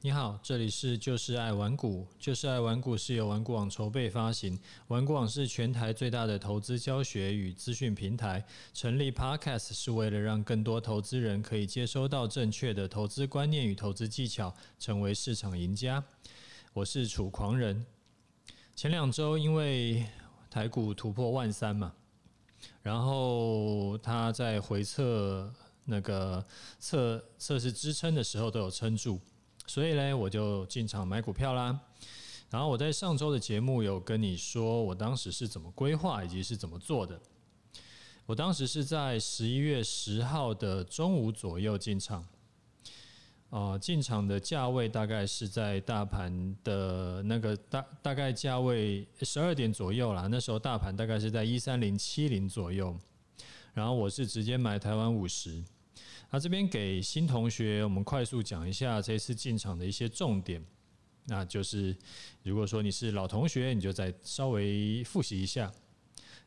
你好，这里是就是爱玩股，就是爱玩股是由玩股网筹备发行，玩股网是全台最大的投资教学与资讯平台。成立 Podcast 是为了让更多投资人可以接收到正确的投资观念与投资技巧，成为市场赢家。我是楚狂人。前两周因为台股突破万三嘛，然后他在回测那个测测试支撑的时候都有撑住。所以呢，我就进场买股票啦。然后我在上周的节目有跟你说，我当时是怎么规划以及是怎么做的。我当时是在十一月十号的中午左右进场，啊，进场的价位大概是在大盘的那个大大概价位十二点左右啦。那时候大盘大概是在一三零七零左右，然后我是直接买台湾五十。那这边给新同学，我们快速讲一下这次进场的一些重点。那就是，如果说你是老同学，你就再稍微复习一下。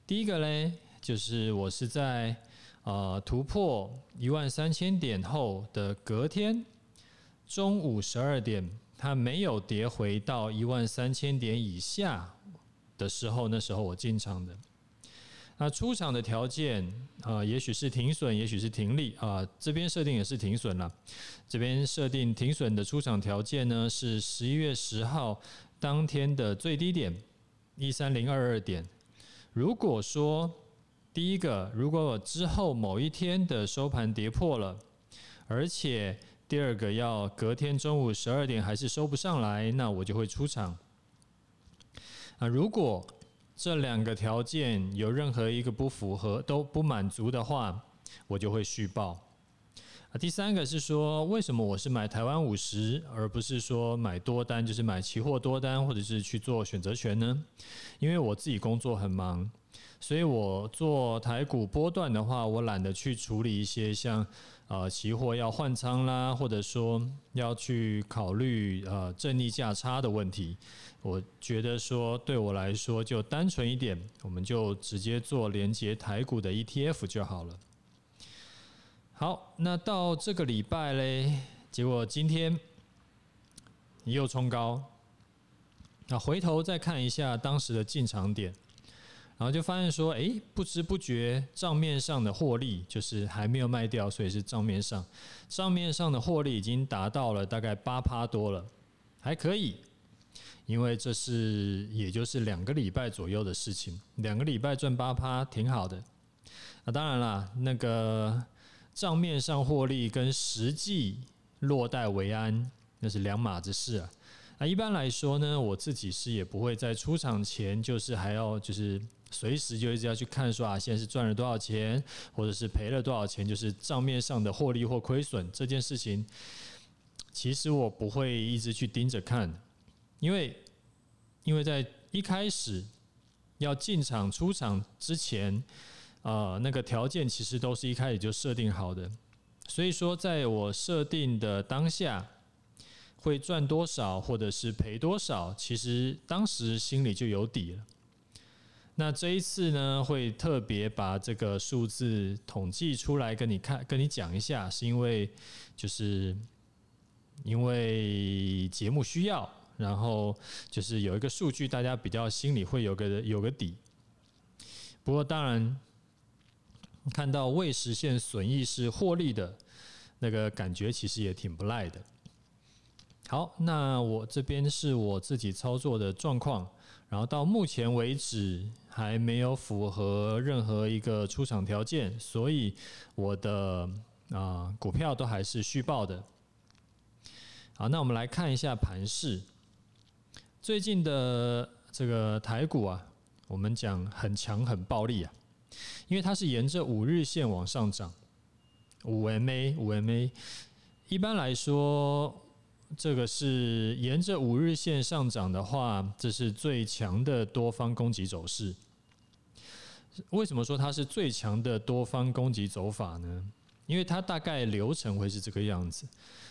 第一个嘞，就是我是在呃突破一万三千点后的隔天中午十二点，它没有跌回到一万三千点以下的时候，那时候我进场的。那出场的条件啊，也许是停损，也许是停利啊。这边设定也是停损了。这边设定停损的出场条件呢，是十一月十号当天的最低点一三零二二点。如果说第一个，如果我之后某一天的收盘跌破了，而且第二个要隔天中午十二点还是收不上来，那我就会出场。啊，如果这两个条件有任何一个不符合，都不满足的话，我就会续报。啊，第三个是说，为什么我是买台湾五十，而不是说买多单，就是买期货多单，或者是去做选择权呢？因为我自己工作很忙。所以我做台股波段的话，我懒得去处理一些像呃期货要换仓啦，或者说要去考虑呃正逆价差的问题。我觉得说对我来说就单纯一点，我们就直接做连接台股的 ETF 就好了。好，那到这个礼拜嘞，结果今天你又冲高，那回头再看一下当时的进场点。然后就发现说，诶，不知不觉账面上的获利就是还没有卖掉，所以是账面上，账面上的获利已经达到了大概八趴多了，还可以，因为这是也就是两个礼拜左右的事情，两个礼拜赚八趴挺好的。那当然啦，那个账面上获利跟实际落袋为安，那是两码子事啊。那一般来说呢，我自己是也不会在出场前就是还要就是。随时就一直要去看说啊，现在是赚了多少钱，或者是赔了多少钱，就是账面上的获利或亏损这件事情，其实我不会一直去盯着看，因为因为在一开始要进场出场之前，呃，那个条件其实都是一开始就设定好的，所以说在我设定的当下会赚多少或者是赔多少，其实当时心里就有底了。那这一次呢，会特别把这个数字统计出来跟你看，跟你讲一下，是因为就是因为节目需要，然后就是有一个数据，大家比较心里会有个有个底。不过当然，看到未实现损益是获利的那个感觉，其实也挺不赖的。好，那我这边是我自己操作的状况，然后到目前为止还没有符合任何一个出场条件，所以我的啊股票都还是续报的。好，那我们来看一下盘势，最近的这个台股啊，我们讲很强很暴力啊，因为它是沿着五日线往上涨，五 MA 五 MA，一般来说。这个是沿着五日线上涨的话，这是最强的多方攻击走势。为什么说它是最强的多方攻击走法呢？因为它大概流程会是这个样子，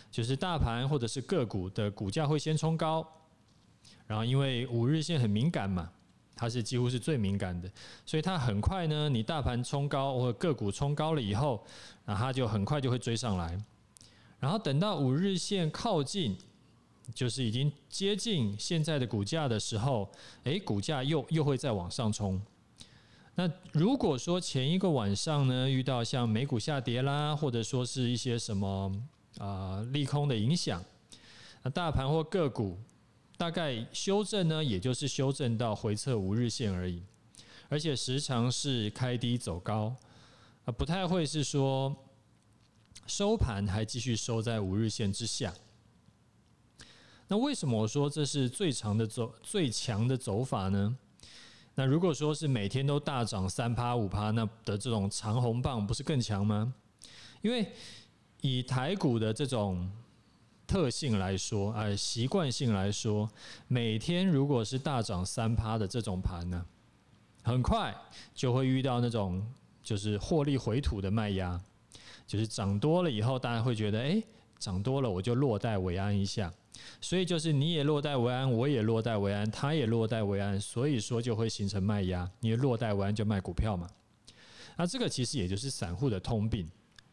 就是大盘或者是个股的股价会先冲高，然后因为五日线很敏感嘛，它是几乎是最敏感的，所以它很快呢，你大盘冲高或个股冲高了以后，那它就很快就会追上来。然后等到五日线靠近，就是已经接近现在的股价的时候，诶，股价又又会再往上冲。那如果说前一个晚上呢，遇到像美股下跌啦，或者说是一些什么啊、利空的影响，那大盘或个股大概修正呢，也就是修正到回测五日线而已，而且时常是开低走高，啊，不太会是说收盘还继续收在五日线之下。那为什么我说这是最长的走最强的走法呢？那如果说是每天都大涨三趴五趴，那的这种长红棒不是更强吗？因为以台股的这种特性来说，呃，习惯性来说，每天如果是大涨三趴的这种盘呢，很快就会遇到那种就是获利回吐的卖压，就是涨多了以后，大家会觉得，哎，涨多了我就落袋为安一下。所以就是你也落袋为安，我也落袋为安，他也落袋为安，所以说就会形成卖压。你落袋为安就卖股票嘛。那这个其实也就是散户的通病，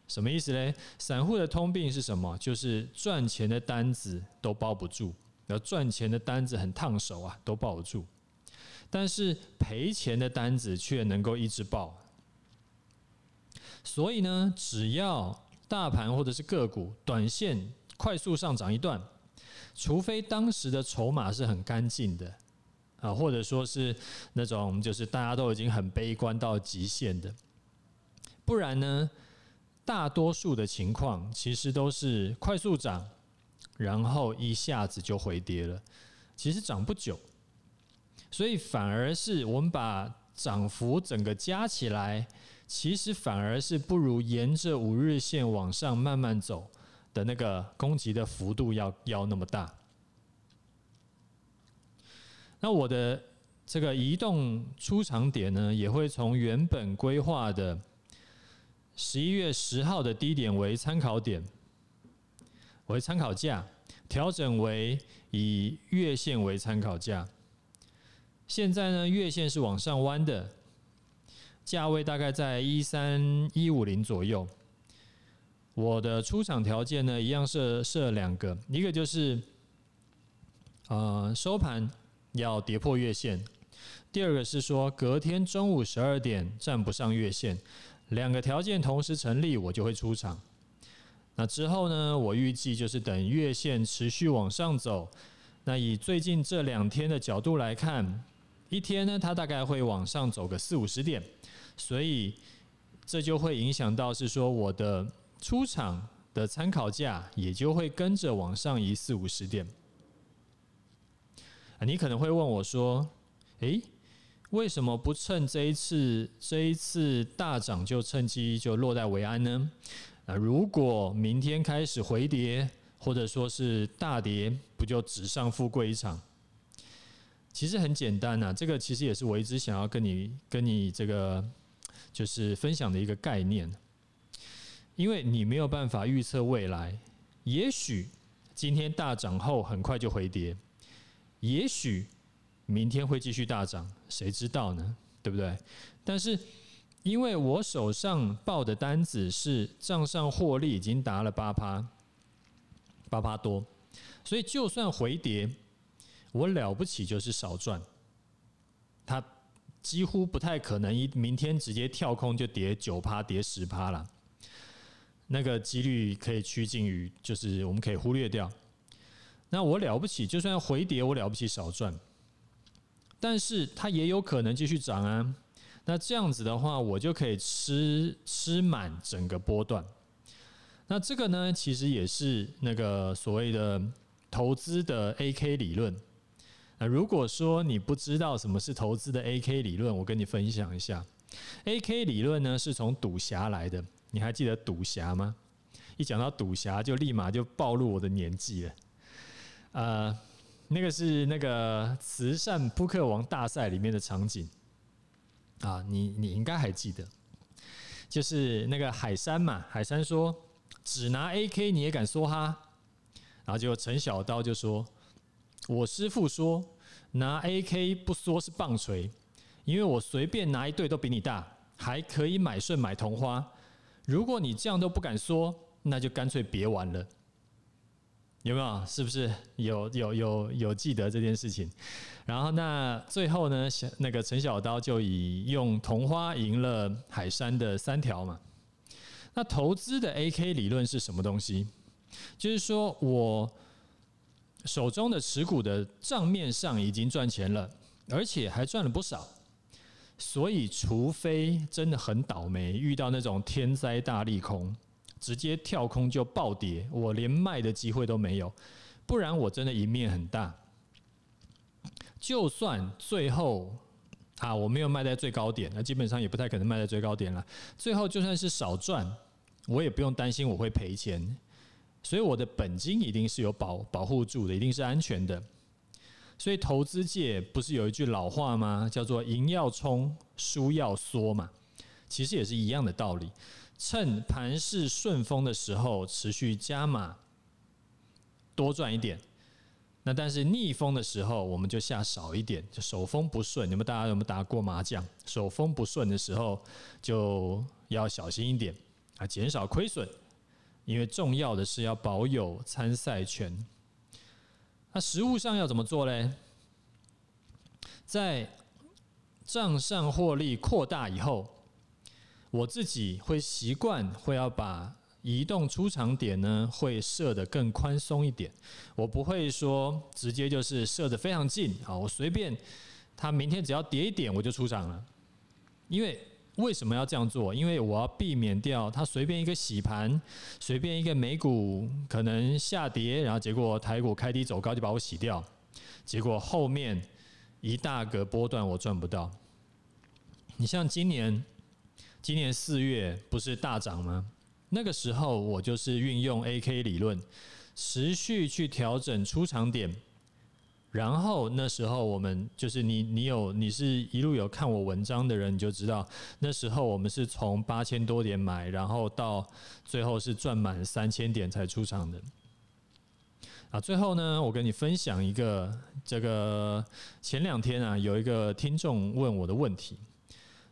什么意思嘞？散户的通病是什么？就是赚钱的单子都包不住，然后赚钱的单子很烫手啊，都抱不住。但是赔钱的单子却能够一直抱。所以呢，只要大盘或者是个股短线快速上涨一段。除非当时的筹码是很干净的啊，或者说是那种就是大家都已经很悲观到极限的，不然呢，大多数的情况其实都是快速涨，然后一下子就回跌了，其实涨不久，所以反而是我们把涨幅整个加起来，其实反而是不如沿着五日线往上慢慢走。的那个攻击的幅度要要那么大，那我的这个移动出场点呢，也会从原本规划的十一月十号的低点为参考点，为参考价，调整为以月线为参考价。现在呢，月线是往上弯的，价位大概在一三一五零左右。我的出场条件呢，一样设设两个，一个就是，呃，收盘要跌破月线，第二个是说隔天中午十二点站不上月线，两个条件同时成立，我就会出场。那之后呢，我预计就是等月线持续往上走，那以最近这两天的角度来看，一天呢，它大概会往上走个四五十点，所以这就会影响到是说我的。出场的参考价也就会跟着往上移四五十点。你可能会问我说：“诶，为什么不趁这一次这一次大涨就趁机就落袋为安呢？啊，如果明天开始回跌或者说是大跌，不就纸上富贵一场？”其实很简单呐，这个其实也是我一直想要跟你跟你这个就是分享的一个概念。因为你没有办法预测未来，也许今天大涨后很快就回跌，也许明天会继续大涨，谁知道呢？对不对？但是因为我手上报的单子是账上获利已经达了八趴，八趴多，所以就算回跌，我了不起就是少赚，它几乎不太可能一明天直接跳空就跌九趴，跌十趴了。那个几率可以趋近于，就是我们可以忽略掉。那我了不起，就算要回跌，我了不起少赚，但是它也有可能继续涨啊。那这样子的话，我就可以吃吃满整个波段。那这个呢，其实也是那个所谓的投资的 AK 理论。那如果说你不知道什么是投资的 AK 理论，我跟你分享一下。AK 理论呢，是从赌侠来的。你还记得赌侠吗？一讲到赌侠，就立马就暴露我的年纪了。呃，那个是那个慈善扑克王大赛里面的场景啊，你你应该还记得，就是那个海山嘛，海山说只拿 AK 你也敢梭哈，然后就陈小刀就说，我师傅说拿 AK 不说是棒槌，因为我随便拿一对都比你大，还可以买顺买同花。如果你这样都不敢说，那就干脆别玩了。有没有？是不是有有有有记得这件事情？然后那最后呢，那个陈小刀就以用同花赢了海山的三条嘛。那投资的 AK 理论是什么东西？就是说我手中的持股的账面上已经赚钱了，而且还赚了不少。所以，除非真的很倒霉，遇到那种天灾大利空。直接跳空就暴跌，我连卖的机会都没有，不然我真的赢面很大。就算最后啊，我没有卖在最高点，那基本上也不太可能卖在最高点了。最后就算是少赚，我也不用担心我会赔钱，所以我的本金一定是有保保护住的，一定是安全的。所以投资界不是有一句老话吗？叫做“赢要冲，输要缩”嘛，其实也是一样的道理。趁盘势顺风的时候，持续加码，多赚一点。那但是逆风的时候，我们就下少一点，就手风不顺。你们大家有没有打过麻将？手风不顺的时候，就要小心一点啊，减少亏损。因为重要的是要保有参赛权。那实务上要怎么做嘞？在账上获利扩大以后。我自己会习惯会要把移动出场点呢，会设得更宽松一点。我不会说直接就是设得非常近啊，我随便他明天只要跌一点我就出场了。因为为什么要这样做？因为我要避免掉他随便一个洗盘，随便一个美股可能下跌，然后结果台股开低走高就把我洗掉，结果后面一大个波段我赚不到。你像今年。今年四月不是大涨吗？那个时候我就是运用 AK 理论，持续去调整出场点。然后那时候我们就是你，你有你是一路有看我文章的人，你就知道那时候我们是从八千多点买，然后到最后是赚满三千点才出场的。啊，最后呢，我跟你分享一个这个前两天啊，有一个听众问我的问题。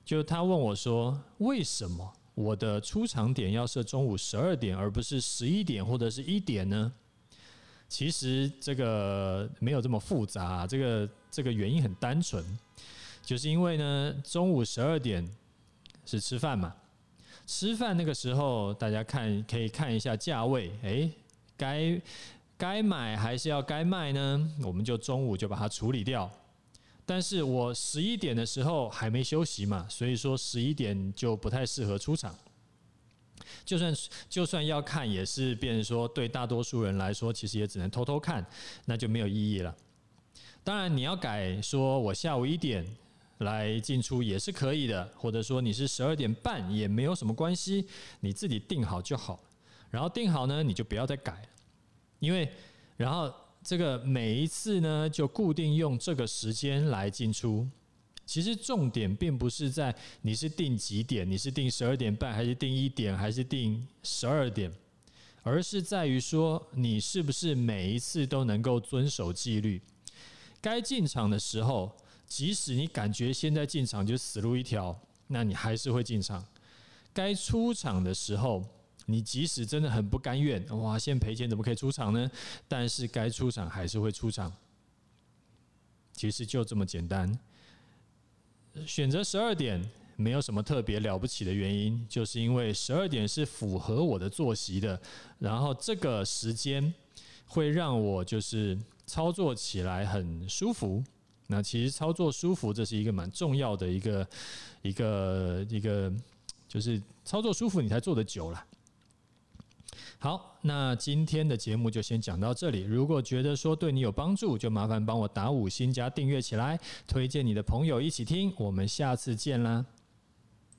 就他问我说：“为什么我的出场点要设中午十二点，而不是十一点或者是一点呢？”其实这个没有这么复杂，这个这个原因很单纯，就是因为呢，中午十二点是吃饭嘛，吃饭那个时候大家看可以看一下价位，诶，该该买还是要该卖呢？我们就中午就把它处理掉。但是我十一点的时候还没休息嘛，所以说十一点就不太适合出场。就算就算要看，也是变成说对大多数人来说，其实也只能偷偷看，那就没有意义了。当然你要改说我下午一点来进出也是可以的，或者说你是十二点半也没有什么关系，你自己定好就好。然后定好呢，你就不要再改，因为然后。这个每一次呢，就固定用这个时间来进出。其实重点并不是在你是定几点，你是定十二点半，还是定一点，还是定十二点，而是在于说你是不是每一次都能够遵守纪律。该进场的时候，即使你感觉现在进场就死路一条，那你还是会进场。该出场的时候。你即使真的很不甘愿，哇，现在赔钱怎么可以出场呢？但是该出场还是会出场，其实就这么简单。选择十二点没有什么特别了不起的原因，就是因为十二点是符合我的作息的，然后这个时间会让我就是操作起来很舒服。那其实操作舒服，这是一个蛮重要的一个一个一个，就是操作舒服，你才做得久了。好，那今天的节目就先讲到这里。如果觉得说对你有帮助，就麻烦帮我打五星加订阅起来，推荐你的朋友一起听。我们下次见啦！